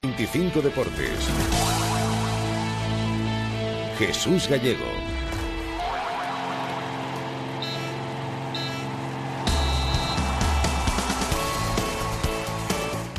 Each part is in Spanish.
25 Deportes. Jesús Gallego.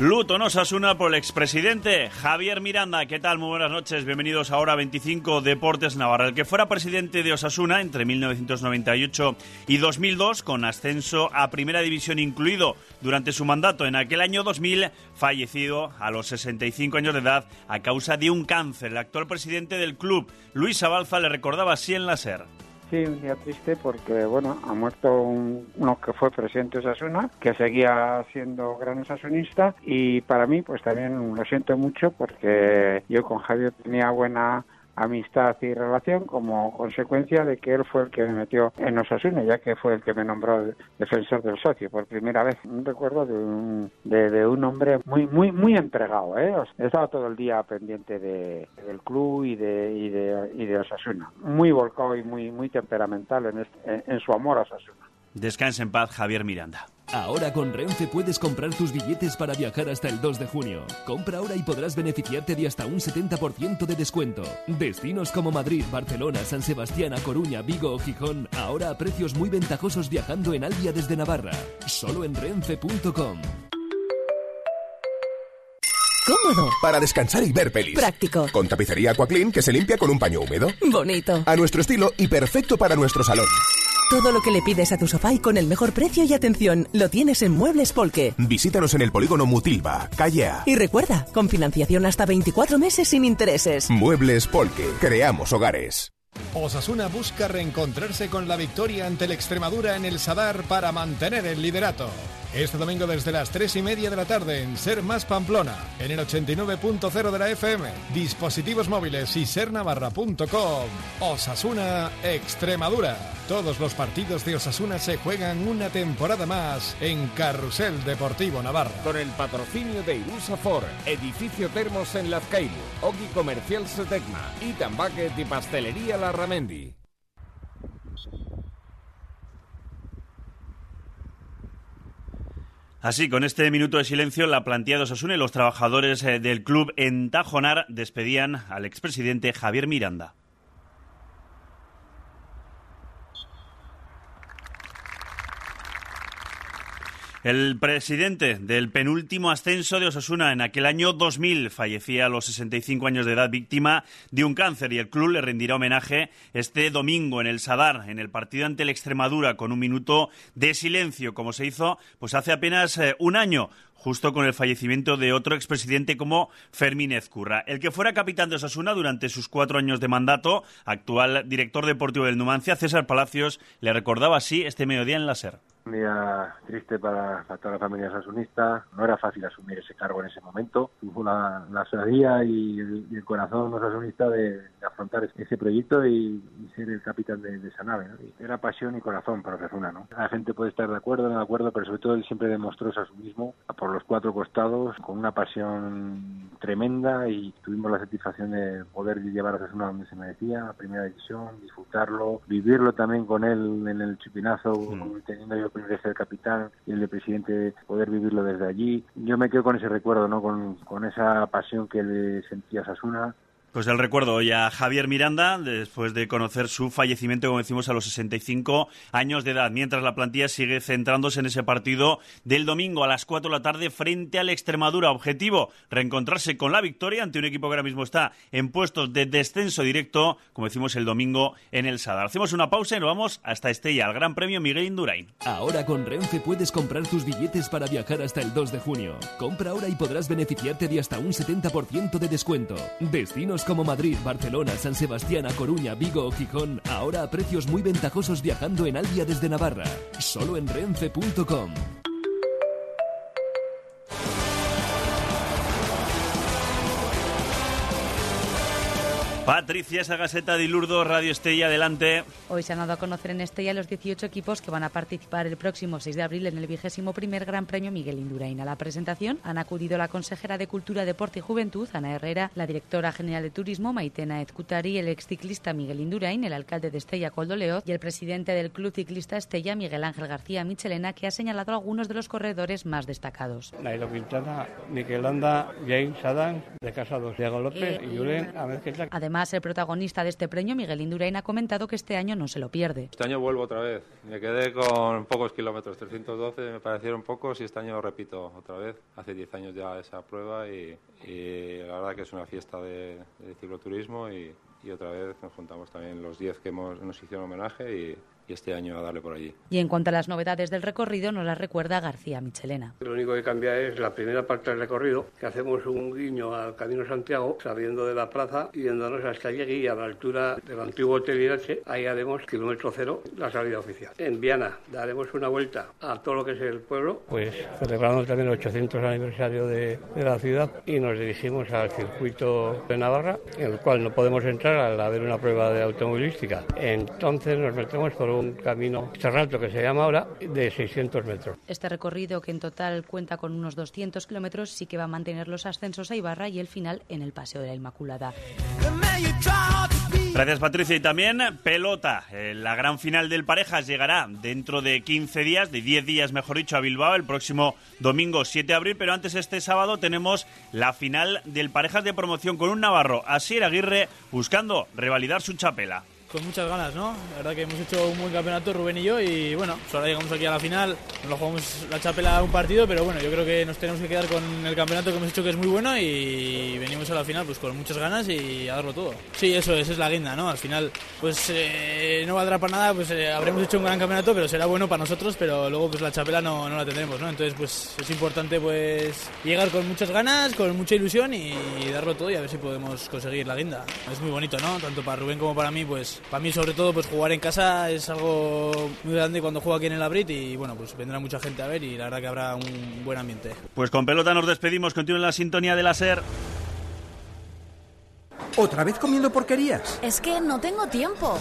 Luto nos asuna por el expresidente Javier Miranda. ¿Qué tal? Muy buenas noches. Bienvenidos ahora a 25 Deportes Navarra. El que fuera presidente de Osasuna entre 1998 y 2002, con ascenso a Primera División incluido durante su mandato en aquel año 2000, fallecido a los 65 años de edad a causa de un cáncer. El actual presidente del club, Luis Abalza, le recordaba así en la SER. Sí, un día triste porque, bueno, ha muerto uno que fue presidente de Osasuna, que seguía siendo gran osasunista y para mí, pues también lo siento mucho porque yo con Javier tenía buena amistad y relación como consecuencia de que él fue el que me metió en Osasuna, ya que fue el que me nombró defensor del socio por primera vez. Un recuerdo de un, de, un hombre muy muy muy entregado. ¿eh? He estado todo el día pendiente de, del club y de, y de, y de Osasuna. Muy volcado y muy, muy temperamental en, este, en su amor a Osasuna. Descansa en paz, Javier Miranda. Ahora con Renfe puedes comprar tus billetes para viajar hasta el 2 de junio. Compra ahora y podrás beneficiarte de hasta un 70% de descuento. Destinos como Madrid, Barcelona, San Sebastián, A Coruña, Vigo o Gijón, ahora a precios muy ventajosos viajando en Albia desde Navarra. Solo en renfe.com. Cómodo. Para descansar y ver pelis. Práctico. Con tapicería Aquaclean que se limpia con un paño húmedo. Bonito. A nuestro estilo y perfecto para nuestro salón. Todo lo que le pides a tu sofá y con el mejor precio y atención lo tienes en Muebles Polque. Visítanos en el polígono Mutilva, calle A. Y recuerda, con financiación hasta 24 meses sin intereses. Muebles Polque, creamos hogares. Osasuna busca reencontrarse con la victoria ante el Extremadura en el Sadar para mantener el liderato. Este domingo desde las 3 y media de la tarde en Ser Más Pamplona, en el 89.0 de la FM, dispositivos móviles y sernavarra.com. Osasuna Extremadura. Todos los partidos de Osasuna se juegan una temporada más en Carrusel Deportivo Navarra. Con el patrocinio de Irusa Edificio Termos en Lazcaibu, Oki Comercial Setecma y Tambaque y Pastelería La Así, con este minuto de silencio, la plantilla de Osasuna y los trabajadores eh, del club en Tajonar despedían al expresidente Javier Miranda. El presidente del penúltimo ascenso de Osasuna en aquel año 2000 fallecía a los 65 años de edad víctima de un cáncer y el club le rendirá homenaje este domingo en el Sadar, en el partido ante el Extremadura, con un minuto de silencio, como se hizo pues hace apenas eh, un año justo con el fallecimiento de otro expresidente como Fermín Ezcurra. El que fuera capitán de Osasuna durante sus cuatro años de mandato, actual director deportivo del Numancia, César Palacios, le recordaba así este mediodía en la SER. Un día triste para, toda la familia sasunista. No era fácil asumir ese cargo en ese momento. Tuvo la, la y el, corazón sasunista de, afrontar ese proyecto y, ser el capitán de, esa nave. Era pasión y corazón para Osasuna. ¿no? La gente puede estar de acuerdo o no de acuerdo, pero sobre todo él siempre demostró mismo por los cuatro costados con una pasión tremenda y tuvimos la satisfacción de poder llevar a Osasuna donde se merecía, a primera división, disfrutarlo, vivirlo también con él en el chupinazo, teniendo yo de ser capitán y el de presidente poder vivirlo desde allí. Yo me quedo con ese recuerdo, ¿no? Con, con esa pasión que le sentía Sasuna pues el recuerdo hoy a Javier Miranda, después de conocer su fallecimiento, como decimos, a los 65 años de edad, mientras la plantilla sigue centrándose en ese partido del domingo a las 4 de la tarde frente al Extremadura. Objetivo, reencontrarse con la victoria ante un equipo que ahora mismo está en puestos de descenso directo, como decimos el domingo en el Sadar. Hacemos una pausa y nos vamos hasta Estella, al Gran Premio Miguel Indurain. Ahora con Renfe puedes comprar tus billetes para viajar hasta el 2 de junio. Compra ahora y podrás beneficiarte de hasta un 70% de descuento. Destinos como Madrid, Barcelona, San Sebastián, A Coruña, Vigo o Gijón, ahora a precios muy ventajosos viajando en Albia desde Navarra. Solo en renfe.com. Patricia Sagaseta de Lourdo, Radio Estella, adelante. Hoy se han dado a conocer en Estella los 18 equipos que van a participar el próximo 6 de abril en el vigésimo primer Gran Premio Miguel Indurain. A la presentación han acudido la consejera de Cultura, Deporte y Juventud, Ana Herrera, la directora general de Turismo, Maitena Ezcutari, el exciclista Miguel Indurain, el alcalde de Estella, Coldo Leoz, y el presidente del Club Ciclista Estella, Miguel Ángel García Michelena, que ha señalado algunos de los corredores más destacados. Nairo Quintana, James Adams, de Casados, Diego López y Julen Además, el protagonista de este premio, Miguel Indurain, ha comentado que este año no se lo pierde. Este año vuelvo otra vez. Me quedé con pocos kilómetros, 312 me parecieron pocos y este año repito otra vez. Hace 10 años ya esa prueba y, la verdad que es una fiesta de, cicloturismo y, otra vez nos juntamos también los 10 que hemos, nos hicieron homenaje y, y este año a darle por allí. Y en cuanto a las novedades del recorrido, nos las recuerda García Michelena. Lo único que cambia es la primera parte del recorrido, que hacemos un guiño al Camino Santiago, saliendo de la plaza y yéndonos hasta allí a la altura del antiguo Hotel Irache, ahí haremos kilómetro cero, la salida oficial. En Viana daremos una vuelta a todo lo que es el pueblo, pues celebramos también el 800 aniversario de, de la ciudad y nos dirigimos al circuito de Navarra, en el cual no podemos entrar al haber una prueba de automovilística. Entonces nos metemos por un un camino cerrado que se llama ahora de 600 metros. Este recorrido, que en total cuenta con unos 200 kilómetros, sí que va a mantener los ascensos a Ibarra y el final en el Paseo de la Inmaculada. Gracias Patricia. Y también pelota. Eh, la gran final del Parejas llegará dentro de 15 días, de 10 días mejor dicho, a Bilbao el próximo domingo 7 de abril. Pero antes este sábado tenemos la final del Parejas de promoción con un Navarro, Asier Aguirre, buscando revalidar su chapela con muchas ganas, ¿no? La verdad que hemos hecho un buen campeonato, Rubén y yo, y bueno, pues ahora llegamos aquí a la final, nos lo jugamos la chapela un partido, pero bueno, yo creo que nos tenemos que quedar con el campeonato que hemos hecho que es muy bueno y venimos a la final pues con muchas ganas y a darlo todo. Sí, eso es, es la guinda, ¿no? Al final, pues eh, no valdrá para nada, pues eh, habremos hecho un gran campeonato, pero será bueno para nosotros, pero luego pues la chapela no, no la tendremos, ¿no? Entonces pues es importante pues llegar con muchas ganas, con mucha ilusión y darlo todo y a ver si podemos conseguir la guinda. Es muy bonito, ¿no? Tanto para Rubén como para mí, pues para mí sobre todo pues jugar en casa es algo muy grande cuando juego aquí en el Abrit y bueno, pues vendrá mucha gente a ver y la verdad que habrá un buen ambiente. Pues con pelota nos despedimos, continúen la sintonía de la SER. ¿Otra vez comiendo porquerías? Es que no tengo tiempo.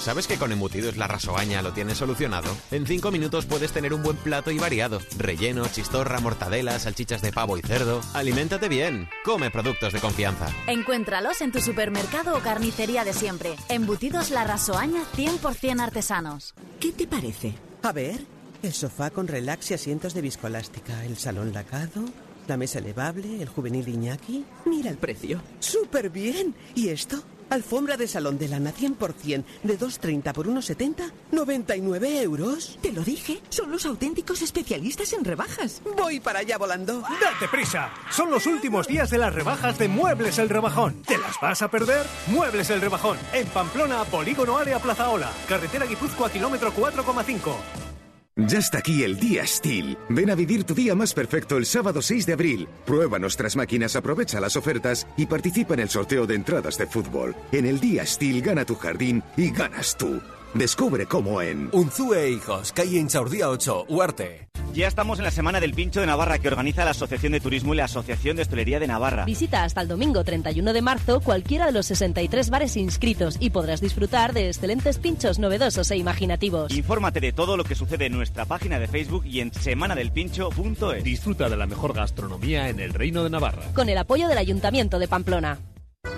¿Sabes que con embutidos la rasoaña lo tienes solucionado? En 5 minutos puedes tener un buen plato y variado. Relleno, chistorra, mortadela, salchichas de pavo y cerdo. Aliméntate bien. Come productos de confianza. Encuéntralos en tu supermercado o carnicería de siempre. Embutidos la rasoaña 100% artesanos. ¿Qué te parece? A ver, el sofá con relax y asientos de viscoelástica, el salón lacado, la mesa elevable, el juvenil Iñaki. Mira el precio. ¡Súper bien! ¿Y esto? Alfombra de salón de lana 100% de 2,30 por 1,70, 99 euros. Te lo dije, son los auténticos especialistas en rebajas. Voy para allá volando. ¡Date prisa! Son los últimos días de las rebajas de Muebles El Rebajón. ¿Te las vas a perder? Muebles El Rebajón, en Pamplona, Polígono Área Plaza Ola, carretera Guipúzcoa, kilómetro 4,5. Ya está aquí el día Steel. Ven a vivir tu día más perfecto el sábado 6 de abril. Prueba nuestras máquinas, aprovecha las ofertas y participa en el sorteo de entradas de fútbol. En el día Steel gana tu jardín y ganas tú. Descubre cómo en Unzue e Hijos, calle Inchaurdía 8, Huarte. Ya estamos en la Semana del Pincho de Navarra que organiza la Asociación de Turismo y la Asociación de Hostelería de Navarra. Visita hasta el domingo 31 de marzo cualquiera de los 63 bares inscritos y podrás disfrutar de excelentes pinchos novedosos e imaginativos. Infórmate de todo lo que sucede en nuestra página de Facebook y en semanadelpincho.es. Disfruta de la mejor gastronomía en el Reino de Navarra. Con el apoyo del Ayuntamiento de Pamplona.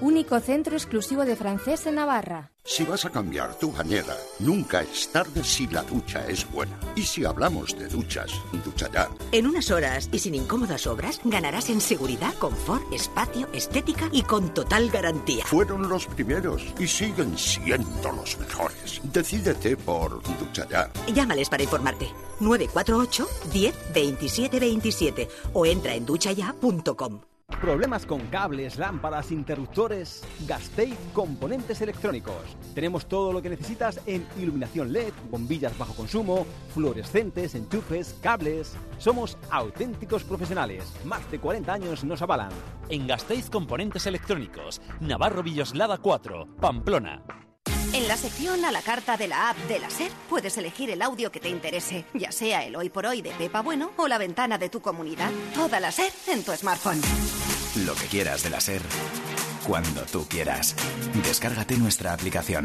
único centro exclusivo de francés en Navarra. Si vas a cambiar tu bañera, nunca es tarde si la ducha es buena. Y si hablamos de duchas, ducha ya. En unas horas y sin incómodas obras, ganarás en seguridad, confort, espacio, estética y con total garantía. Fueron los primeros y siguen siendo los mejores. Decídete por ducha ya. Llámales para informarte. 948 10 27 27 o entra en duchaya.com. ¿Problemas con cables, lámparas, interruptores? Gasteiz Componentes Electrónicos. Tenemos todo lo que necesitas en iluminación LED, bombillas bajo consumo, fluorescentes, enchufes, cables. Somos auténticos profesionales. Más de 40 años nos avalan. En Gasteiz Componentes Electrónicos, Navarro Villoslada 4, Pamplona. En la sección a la carta de la app de la SER puedes elegir el audio que te interese, ya sea el hoy por hoy de Pepa Bueno o la ventana de tu comunidad. Toda la SER en tu smartphone. Lo que quieras de la SER, cuando tú quieras. Descárgate nuestra aplicación.